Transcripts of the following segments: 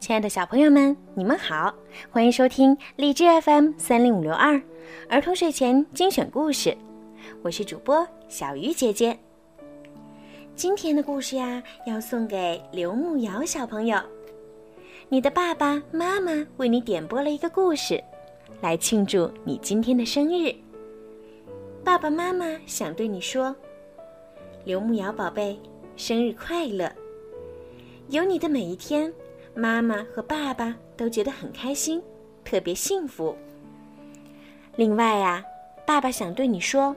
亲爱的小朋友们，你们好，欢迎收听荔枝 FM 三零五六二儿童睡前精选故事，我是主播小鱼姐姐。今天的故事呀，要送给刘牧瑶小朋友。你的爸爸妈妈为你点播了一个故事，来庆祝你今天的生日。爸爸妈妈想对你说：“刘牧瑶宝贝，生日快乐！有你的每一天。”妈妈和爸爸都觉得很开心，特别幸福。另外呀，爸爸想对你说，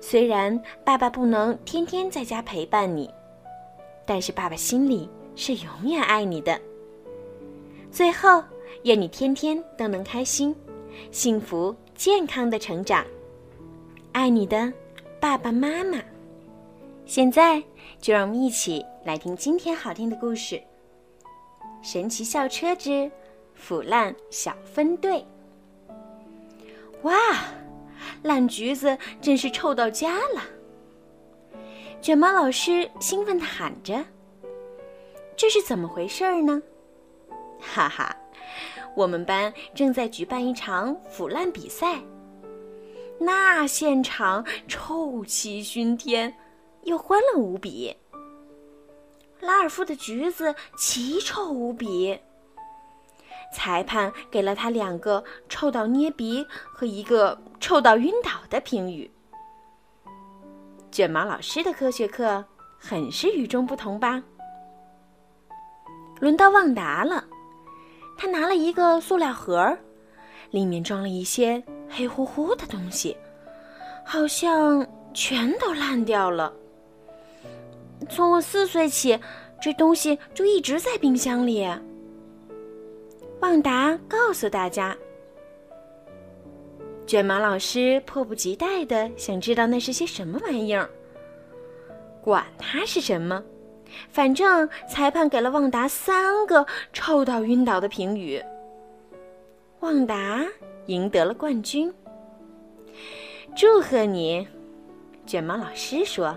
虽然爸爸不能天天在家陪伴你，但是爸爸心里是永远爱你的。最后，愿你天天都能开心、幸福、健康的成长。爱你的爸爸妈妈。现在就让我们一起来听今天好听的故事。神奇校车之腐烂小分队。哇，烂橘子真是臭到家了！卷毛老师兴奋地喊着：“这是怎么回事呢？”哈哈，我们班正在举办一场腐烂比赛，那现场臭气熏天，又欢乐无比。拉尔夫的橘子奇臭无比。裁判给了他两个臭到捏鼻和一个臭到晕倒的评语。卷毛老师的科学课很是与众不同吧？轮到旺达了，他拿了一个塑料盒，里面装了一些黑乎乎的东西，好像全都烂掉了。从我四岁起，这东西就一直在冰箱里。旺达告诉大家。卷毛老师迫不及待的想知道那是些什么玩意儿。管它是什么，反正裁判给了旺达三个臭到晕倒的评语。旺达赢得了冠军。祝贺你，卷毛老师说。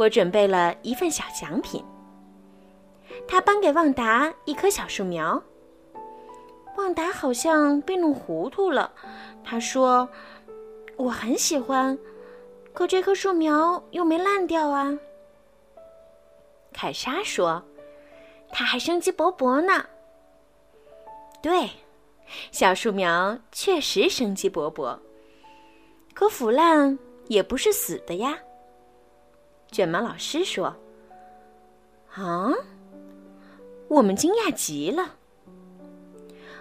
我准备了一份小奖品。他颁给旺达一棵小树苗。旺达好像被弄糊涂了，他说：“我很喜欢，可这棵树苗又没烂掉啊。”凯莎说：“它还生机勃勃呢。”对，小树苗确实生机勃勃，可腐烂也不是死的呀。卷毛老师说：“啊！”我们惊讶极了。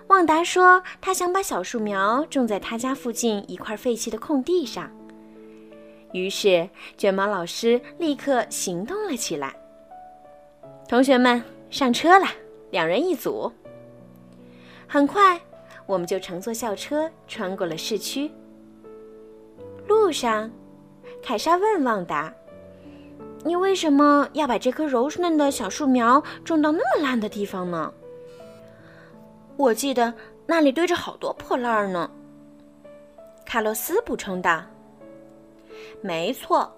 旺达说：“他想把小树苗种在他家附近一块废弃的空地上。”于是，卷毛老师立刻行动了起来。同学们上车了，两人一组。很快，我们就乘坐校车穿过了市区。路上，凯莎问旺达。你为什么要把这棵柔嫩的小树苗种到那么烂的地方呢？我记得那里堆着好多破烂儿呢。卡洛斯补充道：“没错，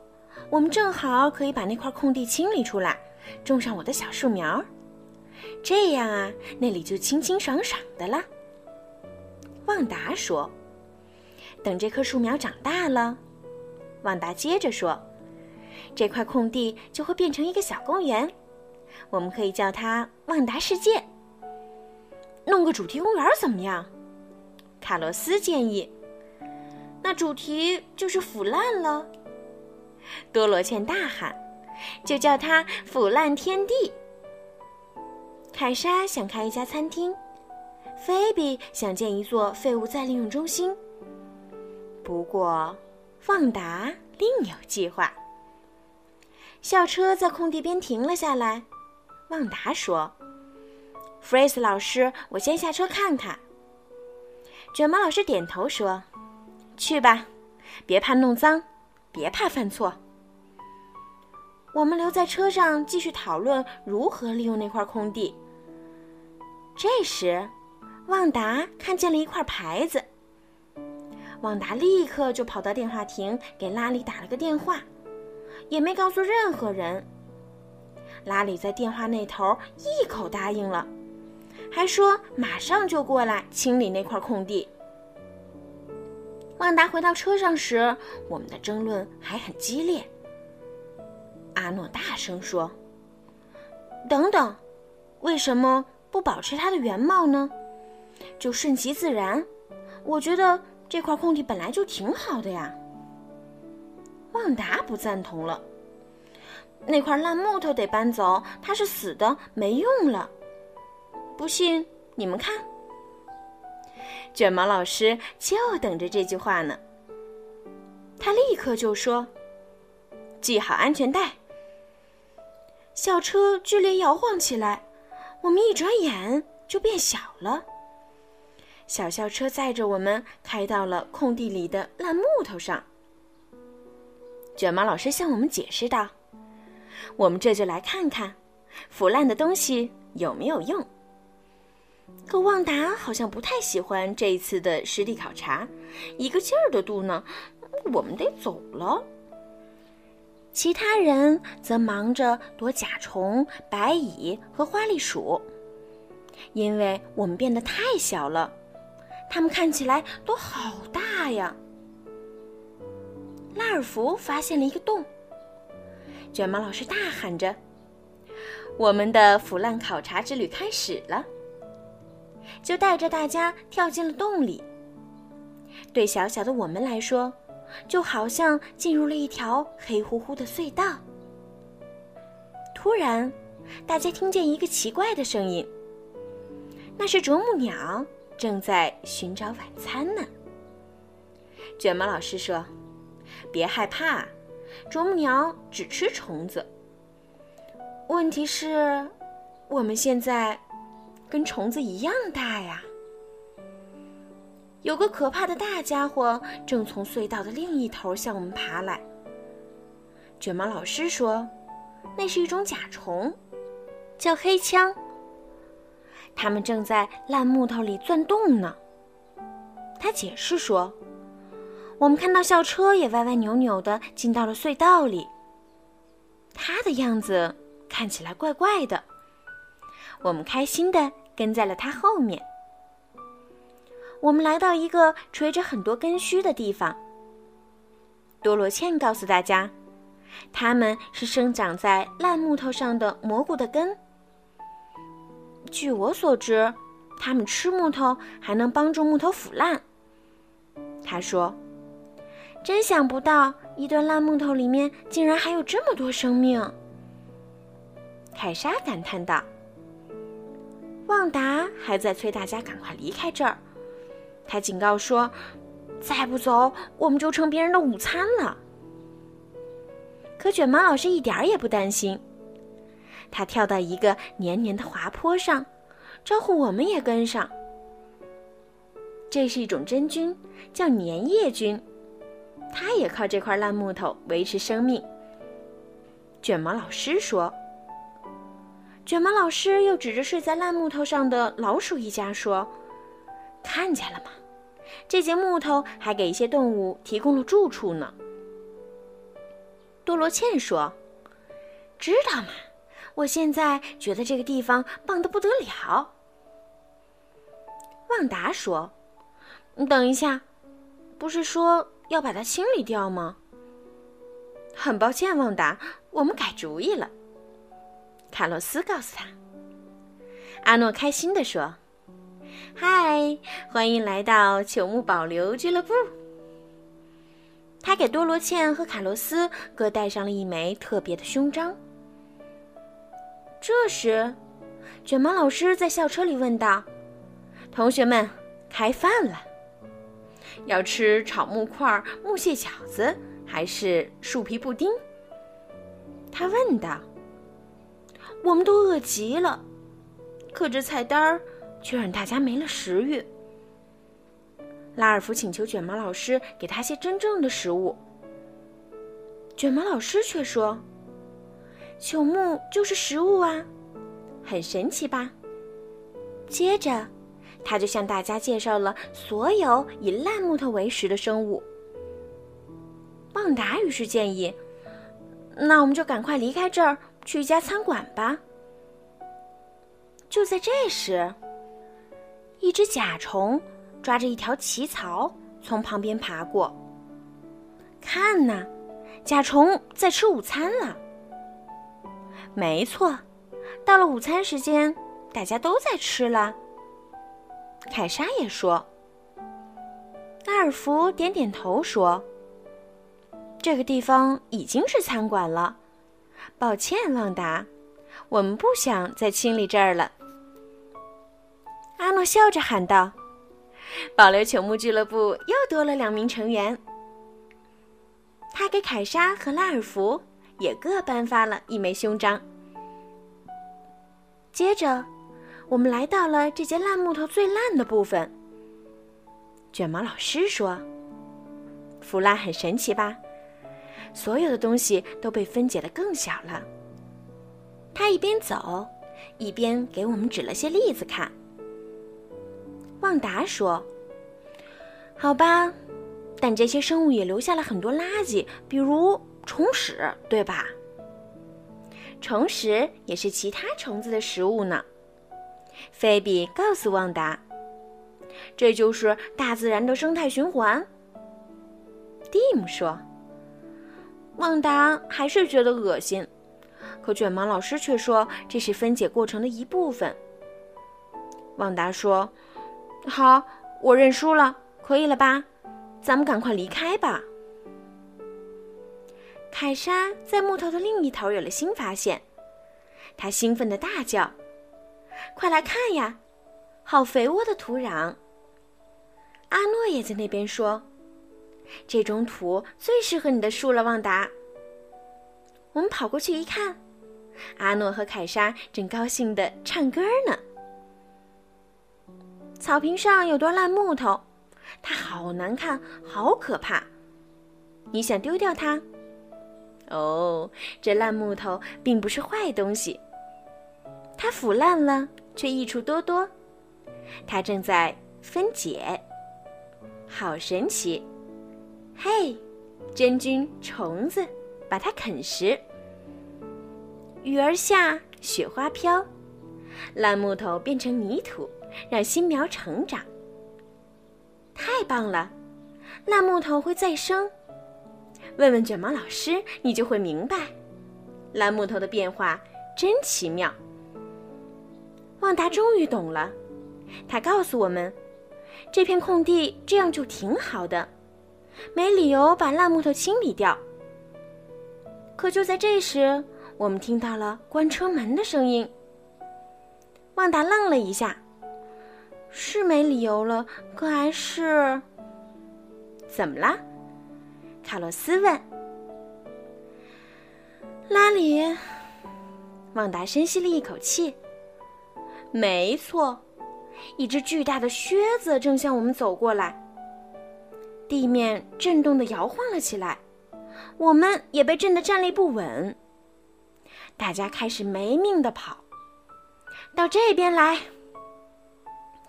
我们正好可以把那块空地清理出来，种上我的小树苗，这样啊，那里就清清爽爽的了。”旺达说：“等这棵树苗长大了。”旺达接着说。这块空地就会变成一个小公园，我们可以叫它“旺达世界”。弄个主题公园怎么样？卡洛斯建议。那主题就是腐烂了。多罗茜大喊：“就叫它‘腐烂天地’。”凯莎想开一家餐厅，菲比想建一座废物再利用中心。不过，旺达另有计划。校车在空地边停了下来，旺达说：“弗瑞斯老师，我先下车看看。”卷毛老师点头说：“去吧，别怕弄脏，别怕犯错。”我们留在车上继续讨论如何利用那块空地。这时，旺达看见了一块牌子，旺达立刻就跑到电话亭给拉里打了个电话。也没告诉任何人。拉里在电话那头一口答应了，还说马上就过来清理那块空地。旺达回到车上时，我们的争论还很激烈。阿诺大声说：“等等，为什么不保持它的原貌呢？就顺其自然。我觉得这块空地本来就挺好的呀。”旺达不赞同了。那块烂木头得搬走，它是死的，没用了。不信，你们看。卷毛老师就等着这句话呢。他立刻就说：“系好安全带。”校车剧烈摇晃起来，我们一转眼就变小了。小校车载着我们开到了空地里的烂木头上。卷毛老师向我们解释道：“我们这就来看看，腐烂的东西有没有用。”可旺达好像不太喜欢这一次的实地考察，一个劲儿的嘟囔：“我们得走了。”其他人则忙着躲甲虫、白蚁和花栗鼠，因为我们变得太小了，它们看起来都好大呀。拉尔福发现了一个洞，卷毛老师大喊着：“我们的腐烂考察之旅开始了！”就带着大家跳进了洞里。对小小的我们来说，就好像进入了一条黑乎乎的隧道。突然，大家听见一个奇怪的声音，那是啄木鸟正在寻找晚餐呢。卷毛老师说：“别害怕，啄木鸟只吃虫子。问题是，我们现在……”跟虫子一样大呀！有个可怕的大家伙正从隧道的另一头向我们爬来。卷毛老师说：“那是一种甲虫，叫黑枪。它们正在烂木头里钻洞呢。”他解释说：“我们看到校车也歪歪扭扭的进到了隧道里。它的样子看起来怪怪的。”我们开心的。跟在了他后面。我们来到一个垂着很多根须的地方。多罗茜告诉大家，它们是生长在烂木头上的蘑菇的根。据我所知，它们吃木头还能帮助木头腐烂。他说：“真想不到，一段烂木头里面竟然还有这么多生命。”凯莎感叹道。旺达还在催大家赶快离开这儿，他警告说：“再不走，我们就成别人的午餐了。”可卷毛老师一点儿也不担心，他跳到一个黏黏的滑坡上，招呼我们也跟上。这是一种真菌，叫粘液菌，它也靠这块烂木头维持生命。卷毛老师说。卷毛老师又指着睡在烂木头上的老鼠一家说：“看见了吗？这节木头还给一些动物提供了住处呢。”多罗茜说：“知道吗？我现在觉得这个地方棒得不得了。”旺达说：“你等一下，不是说要把它清理掉吗？”很抱歉，旺达，我们改主意了。卡洛斯告诉他：“阿诺开心地说，嗨，欢迎来到朽木保留俱乐部。”他给多罗茜和卡洛斯各戴上了一枚特别的胸章。这时，卷毛老师在校车里问道：“同学们，开饭了，要吃炒木块、木屑饺子还是树皮布丁？”他问道。我们都饿极了，可这菜单儿却让大家没了食欲。拉尔夫请求卷毛老师给他些真正的食物，卷毛老师却说：“朽木就是食物啊，很神奇吧？”接着，他就向大家介绍了所有以烂木头为食的生物。旺达于是建议：“那我们就赶快离开这儿。”去一家餐馆吧。就在这时，一只甲虫抓着一条奇草从旁边爬过。看呐，甲虫在吃午餐了。没错，到了午餐时间，大家都在吃了。凯莎也说。阿尔福点点头说：“这个地方已经是餐馆了。抱歉，旺达，我们不想再清理这儿了。”阿诺笑着喊道：“保留球木俱乐部又多了两名成员。”他给凯莎和拉尔福也各颁发了一枚勋章。接着，我们来到了这节烂木头最烂的部分。卷毛老师说：“腐烂很神奇吧？所有的东西都被分解的更小了。”他一边走，一边给我们指了些例子看。旺达说：“好吧，但这些生物也留下了很多垃圾，比如虫屎，对吧？虫屎也是其他虫子的食物呢。”菲比告诉旺达。这就是大自然的生态循环。蒂姆说：“旺达还是觉得恶心，可卷毛老师却说这是分解过程的一部分。”旺达说：“好，我认输了，可以了吧？咱们赶快离开吧。”凯莎在木头的另一头有了新发现，她兴奋地大叫：“快来看呀，好肥沃的土壤！”阿诺也在那边说：“这种土最适合你的树了，旺达。”我们跑过去一看，阿诺和凯莎正高兴地唱歌呢。草坪上有段烂木头，它好难看，好可怕。你想丢掉它？哦，这烂木头并不是坏东西，它腐烂了，却益处多多。它正在分解。好神奇！嘿，真菌、虫子把它啃食。雨儿下，雪花飘，烂木头变成泥土，让新苗成长。太棒了！烂木头会再生。问问卷毛老师，你就会明白，烂木头的变化真奇妙。旺达终于懂了，他告诉我们。这片空地这样就挺好的，没理由把烂木头清理掉。可就在这时，我们听到了关车门的声音。旺达愣了一下，是没理由了，可还是……怎么了？卡洛斯问。拉里，旺达深吸了一口气。没错。一只巨大的靴子正向我们走过来，地面震动的摇晃了起来，我们也被震得站立不稳。大家开始没命的跑，到这边来！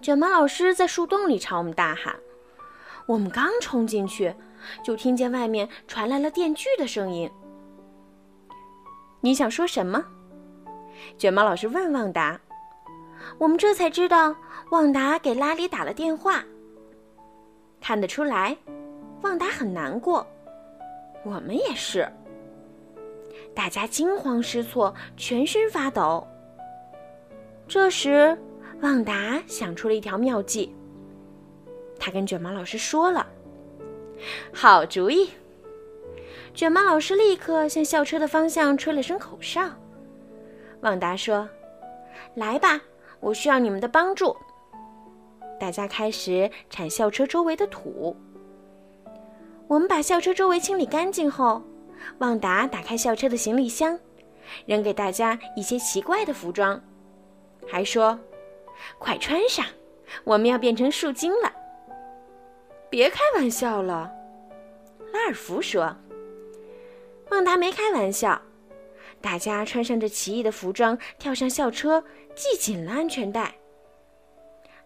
卷毛老师在树洞里朝我们大喊。我们刚冲进去，就听见外面传来了电锯的声音。你想说什么？卷毛老师问旺达。我们这才知道，旺达给拉里打了电话。看得出来，旺达很难过，我们也是。大家惊慌失措，全身发抖。这时，旺达想出了一条妙计。他跟卷毛老师说了：“好主意！”卷毛老师立刻向校车的方向吹了声口哨。旺达说：“来吧。”我需要你们的帮助。大家开始铲校车周围的土。我们把校车周围清理干净后，旺达打开校车的行李箱，扔给大家一些奇怪的服装，还说：“快穿上，我们要变成树精了。”别开玩笑了，拉尔福说。旺达没开玩笑。大家穿上这奇异的服装，跳上校车，系紧了安全带。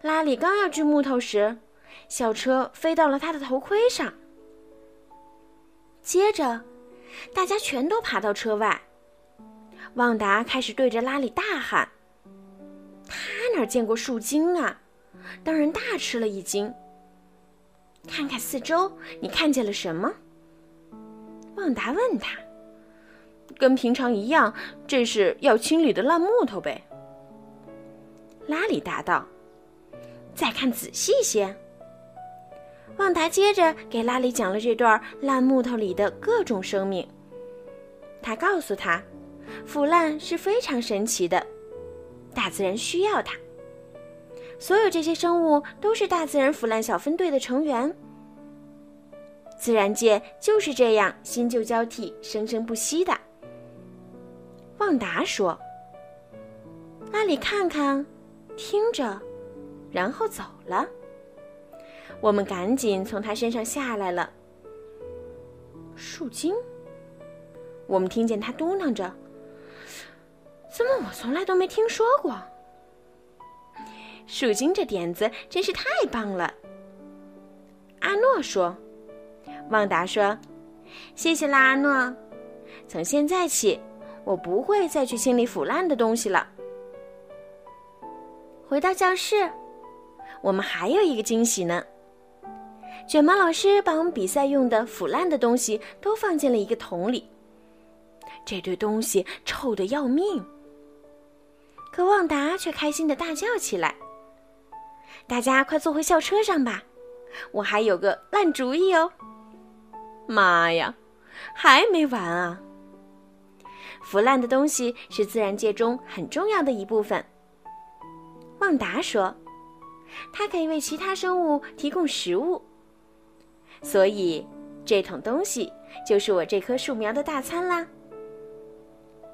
拉里刚要锯木头时，校车飞到了他的头盔上。接着，大家全都爬到车外。旺达开始对着拉里大喊：“他哪见过树精啊？当然大吃了一惊。看看四周，你看见了什么？旺达问他。跟平常一样，这是要清理的烂木头呗。拉里答道。再看仔细些。旺达接着给拉里讲了这段烂木头里的各种生命。他告诉他，腐烂是非常神奇的，大自然需要它。所有这些生物都是大自然腐烂小分队的成员。自然界就是这样新旧交替、生生不息的。旺达说：“拉里看看，听着，然后走了。我们赶紧从他身上下来了。树精，我们听见他嘟囔着：‘怎么我从来都没听说过？’树精这点子真是太棒了。”阿诺说。旺达说：“谢谢啦，阿诺。从现在起，我不会再去清理腐烂的东西了。”回到教室，我们还有一个惊喜呢。卷毛老师把我们比赛用的腐烂的东西都放进了一个桶里。这堆东西臭得要命，可旺达却开心的大叫起来：“大家快坐回校车上吧！我还有个烂主意哦！”妈呀，还没完啊！腐烂的东西是自然界中很重要的一部分。旺达说，它可以为其他生物提供食物，所以这桶东西就是我这棵树苗的大餐啦。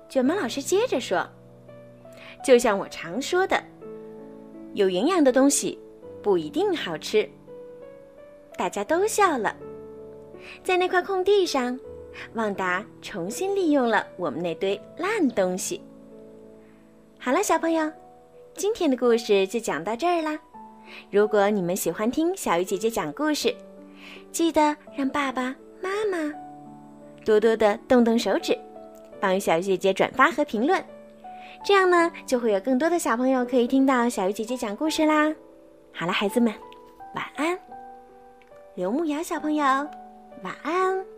卷毛老师接着说，就像我常说的，有营养的东西不一定好吃。大家都笑了。在那块空地上，旺达重新利用了我们那堆烂东西。好了，小朋友，今天的故事就讲到这儿啦。如果你们喜欢听小鱼姐姐讲故事，记得让爸爸妈妈多多的动动手指，帮小鱼姐姐转发和评论，这样呢，就会有更多的小朋友可以听到小鱼姐姐讲故事啦。好了，孩子们，晚安。刘牧瑶小朋友。晚安。